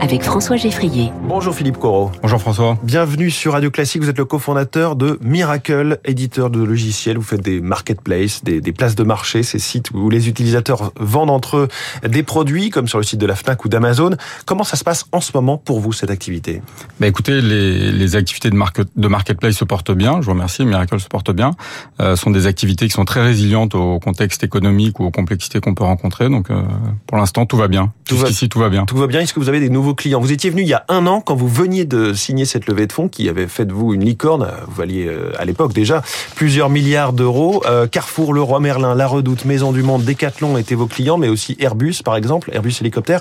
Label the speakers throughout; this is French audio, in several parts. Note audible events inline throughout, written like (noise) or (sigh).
Speaker 1: avec François Geffrier.
Speaker 2: Bonjour Philippe Corot.
Speaker 3: Bonjour François.
Speaker 2: Bienvenue sur Radio Classique. Vous êtes le cofondateur de Miracle, éditeur de logiciels. Vous faites des marketplaces, des, des, places de marché, ces sites où les utilisateurs vendent entre eux des produits, comme sur le site de la Fnac ou d'Amazon. Comment ça se passe en ce moment pour vous cette activité?
Speaker 3: Bah Écoutez, les, les activités de, market, de marketplace se portent bien. Je vous remercie. Miracle se porte bien. Euh, sont des activités qui sont très résilientes au contexte économique ou aux complexités qu'on peut rencontrer. Donc, euh, pour l'instant, tout va bien.
Speaker 2: Tout
Speaker 3: Jusqu'ici, tout va bien.
Speaker 2: Tout va bien. Est-ce que vous avez des nouveaux clients Vous étiez venu il y a un an quand vous veniez de signer cette levée de fonds qui avait fait de vous une licorne. Vous valiez euh, à l'époque déjà plusieurs milliards d'euros. Euh, Carrefour, Leroy Merlin, La Redoute, Maison du Monde, Decathlon étaient vos clients, mais aussi Airbus par exemple, Airbus hélicoptère.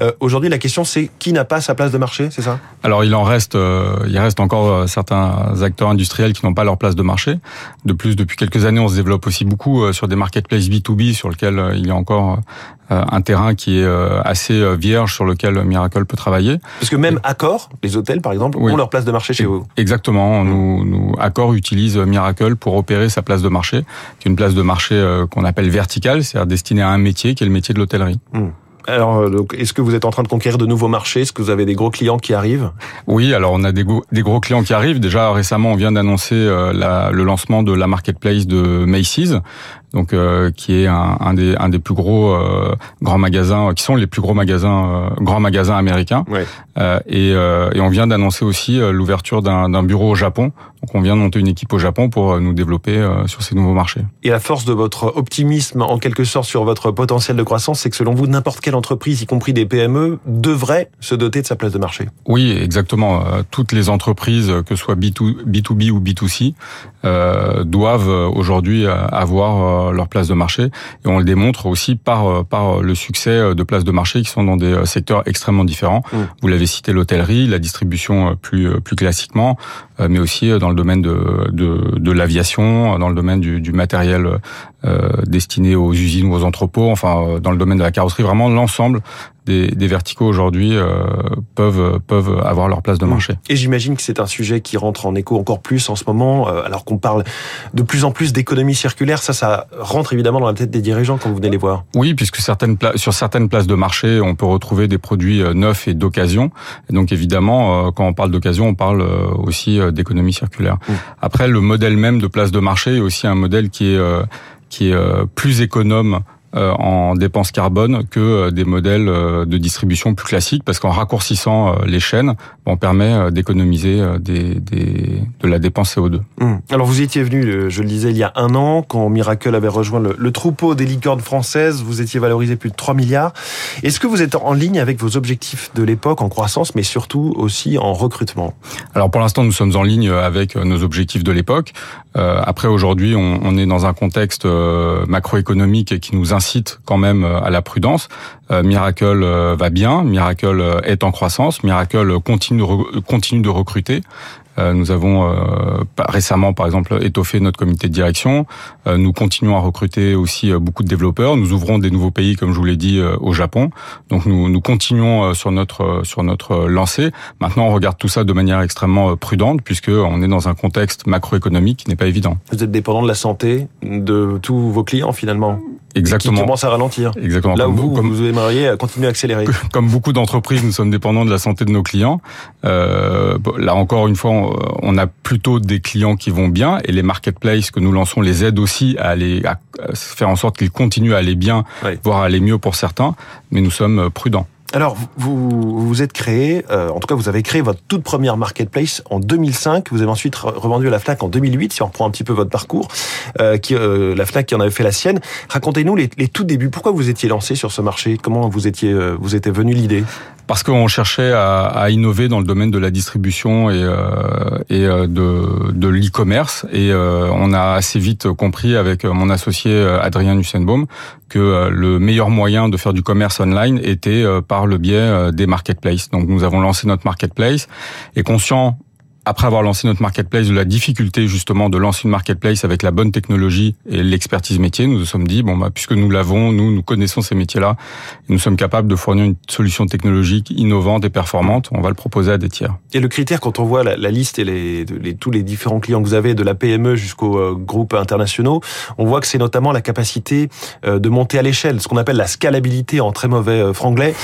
Speaker 2: Euh, Aujourd'hui, la question c'est qui n'a pas sa place de marché, c'est ça?
Speaker 3: Alors il en reste, il reste encore certains acteurs industriels qui n'ont pas leur place de marché. De plus, depuis quelques années, on se développe aussi beaucoup sur des marketplaces B2B sur lesquels il y a encore un terrain qui est assez vierge sur lequel Miracle peut travailler.
Speaker 2: Parce que même Accor, les hôtels par exemple, oui. ont leur place de marché chez vous.
Speaker 3: Exactement. Nous, nous, Accor utilise Miracle pour opérer sa place de marché, qui est une place de marché qu'on appelle verticale, c'est-à-dire destinée à un métier, qui est le métier de l'hôtellerie.
Speaker 2: Mmh. Alors, est-ce que vous êtes en train de conquérir de nouveaux marchés? Est-ce que vous avez des gros clients qui arrivent?
Speaker 3: Oui, alors on a des, go des gros clients qui arrivent. Déjà récemment, on vient d'annoncer euh, le lancement de la marketplace de Macy's, donc euh, qui est un, un, des, un des plus gros euh, grands magasins, qui sont les plus gros magasins, grands magasins américains.
Speaker 2: Ouais.
Speaker 3: Et, et, on vient d'annoncer aussi l'ouverture d'un bureau au Japon. Donc on vient de monter une équipe au Japon pour nous développer sur ces nouveaux marchés.
Speaker 2: Et la force de votre optimisme, en quelque sorte, sur votre potentiel de croissance, c'est que selon vous, n'importe quelle entreprise, y compris des PME, devrait se doter de sa place de marché.
Speaker 3: Oui, exactement. Toutes les entreprises, que ce soit B2, B2B ou B2C, euh, doivent aujourd'hui avoir leur place de marché. Et on le démontre aussi par, par le succès de places de marché qui sont dans des secteurs extrêmement différents. Mmh. Vous l'avez cité, l'hôtellerie, la distribution plus, plus classiquement, mais aussi dans le domaine de, de, de l'aviation, dans le domaine du, du matériel euh, destiné aux usines ou aux entrepôts, enfin dans le domaine de la carrosserie, vraiment l'ensemble des, des, verticaux aujourd'hui euh, peuvent peuvent avoir leur place de marché.
Speaker 2: Et j'imagine que c'est un sujet qui rentre en écho encore plus en ce moment, euh, alors qu'on parle de plus en plus d'économie circulaire. Ça, ça rentre évidemment dans la tête des dirigeants quand vous venez les voir.
Speaker 3: Oui, puisque certaines sur certaines places de marché, on peut retrouver des produits neufs et d'occasion. Donc évidemment, quand on parle d'occasion, on parle aussi d'économie circulaire. Mmh. Après, le modèle même de place de marché est aussi un modèle qui est qui est plus économe en dépenses carbone que des modèles de distribution plus classiques parce qu'en raccourcissant les chaînes, on permet d'économiser des, des, de la dépense CO2.
Speaker 2: Mmh. Alors vous étiez venu, je le disais, il y a un an, quand Miracle avait rejoint le, le troupeau des licornes françaises, vous étiez valorisé plus de 3 milliards. Est-ce que vous êtes en ligne avec vos objectifs de l'époque en croissance, mais surtout aussi en recrutement?
Speaker 3: Alors pour l'instant, nous sommes en ligne avec nos objectifs de l'époque. Euh, après, aujourd'hui, on, on, est dans un contexte macroéconomique qui nous incite quand même à la prudence. Euh, Miracle va bien, Miracle est en croissance, Miracle continue continue de recruter. Nous avons euh, récemment, par exemple, étoffé notre comité de direction. Euh, nous continuons à recruter aussi beaucoup de développeurs. Nous ouvrons des nouveaux pays, comme je vous l'ai dit, au Japon. Donc nous, nous continuons sur notre sur notre lancée. Maintenant, on regarde tout ça de manière extrêmement prudente, puisque on est dans un contexte macroéconomique qui n'est pas évident.
Speaker 2: Vous êtes dépendant de la santé de tous vos clients, finalement?
Speaker 3: Exactement.
Speaker 2: Qui commence à ralentir.
Speaker 3: Exactement.
Speaker 2: Là où vous, comme, vous aimeriez continuer à accélérer. (laughs)
Speaker 3: Comme beaucoup d'entreprises, nous sommes dépendants de la santé de nos clients. Euh, là encore une fois, on a plutôt des clients qui vont bien et les marketplaces que nous lançons les aident aussi à aller à faire en sorte qu'ils continuent à aller bien, oui. voire à aller mieux pour certains. Mais nous sommes prudents.
Speaker 2: Alors, vous vous êtes créé, euh, en tout cas, vous avez créé votre toute première marketplace en 2005. Vous avez ensuite revendu à la Fnac en 2008. Si on reprend un petit peu votre parcours, euh, qui, euh, la Fnac qui en avait fait la sienne. Racontez-nous les, les tout débuts. Pourquoi vous étiez lancé sur ce marché? Comment vous étiez, euh, vous était venu l'idée?
Speaker 3: Parce qu'on cherchait à, à, innover dans le domaine de la distribution et, euh, et de, de l'e-commerce. Et euh, on a assez vite compris avec mon associé Adrien Nussenbaum que le meilleur moyen de faire du commerce online était par le biais des marketplaces. Donc nous avons lancé notre marketplace et conscient après avoir lancé notre marketplace, de la difficulté justement de lancer une marketplace avec la bonne technologie et l'expertise métier, nous nous sommes dit bon bah puisque nous l'avons, nous nous connaissons ces métiers-là, nous sommes capables de fournir une solution technologique innovante et performante, on va le proposer à des tiers.
Speaker 2: Et le critère quand on voit la, liste et les, les, tous les différents clients que vous avez, de la PME jusqu'aux euh, groupes internationaux, on voit que c'est notamment la capacité euh, de monter à l'échelle, ce qu'on appelle la scalabilité en très mauvais euh, franglais,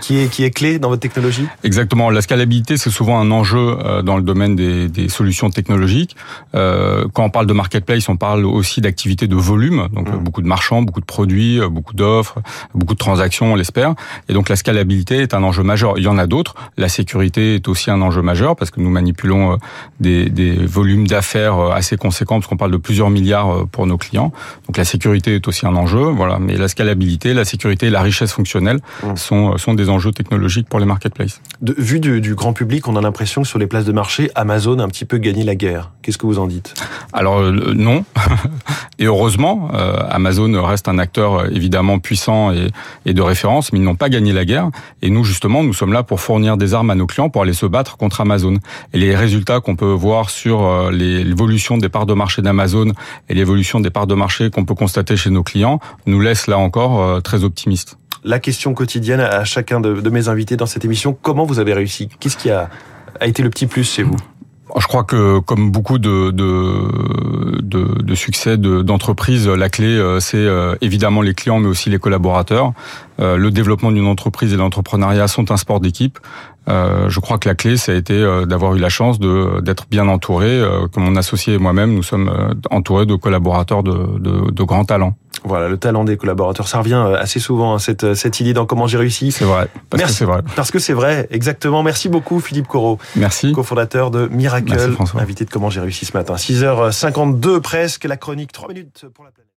Speaker 2: qui est qui est clé dans votre technologie?
Speaker 3: Exactement, la scalabilité c'est souvent un enjeu dans le domaine des, solutions technologiques. Euh, quand on parle de marketplace, on parle aussi d'activités de volume, donc mmh. beaucoup de marchands, beaucoup de produits, euh, beaucoup d'offres, beaucoup de transactions, on l'espère. Et donc la scalabilité est un enjeu majeur. Il y en a d'autres. La sécurité est aussi un enjeu majeur parce que nous manipulons euh, des, des volumes d'affaires assez conséquents parce qu'on parle de plusieurs milliards pour nos clients. Donc la sécurité est aussi un enjeu. Voilà. Mais la scalabilité, la sécurité la richesse fonctionnelle mmh. sont, sont des enjeux technologiques pour les marketplaces.
Speaker 2: De, vu du, du grand public, on a l'impression que sur les places de marché, Amazon a un petit peu gagné la guerre. Qu'est-ce que vous en dites?
Speaker 3: Alors euh, non, (laughs) et heureusement, euh, Amazon reste un acteur euh, évidemment puissant et, et de référence, mais ils n'ont pas gagné la guerre. Et nous justement, nous sommes là pour fournir des armes à nos clients pour aller se battre contre Amazon. Et les résultats qu'on peut voir sur l'évolution des parts de marché d'Amazon et l'évolution des parts de marché qu'on peut constater chez nos clients nous laissent là encore très optimistes
Speaker 2: la question quotidienne à chacun de, de, mes invités dans cette émission. Comment vous avez réussi? Qu'est-ce qui a a été le petit plus chez vous
Speaker 3: je crois que comme beaucoup de, de, succès d'entreprises, la clé, euh, c'est euh, évidemment les clients, mais aussi les collaborateurs. Euh, le développement d'une entreprise et l'entrepreneuriat sont un sport d'équipe. Je crois que la clé, ça a été d'avoir eu la chance d'être bien entouré. Comme mon associé et moi-même, nous sommes entourés de collaborateurs de, de, de grands talents.
Speaker 2: Voilà, le talent des collaborateurs, ça revient euh, assez souvent, hein, cette, euh, cette idée dans Comment j'ai réussi.
Speaker 3: C'est vrai, parce
Speaker 2: Merci,
Speaker 3: que c'est vrai.
Speaker 2: Parce que c'est vrai, exactement. Merci beaucoup Philippe Corot.
Speaker 3: Merci.
Speaker 2: Cofondateur de Miracle, invité de Comment j'ai réussi ce matin. 6h52 presque, la chronique, 3 minutes pour la planète.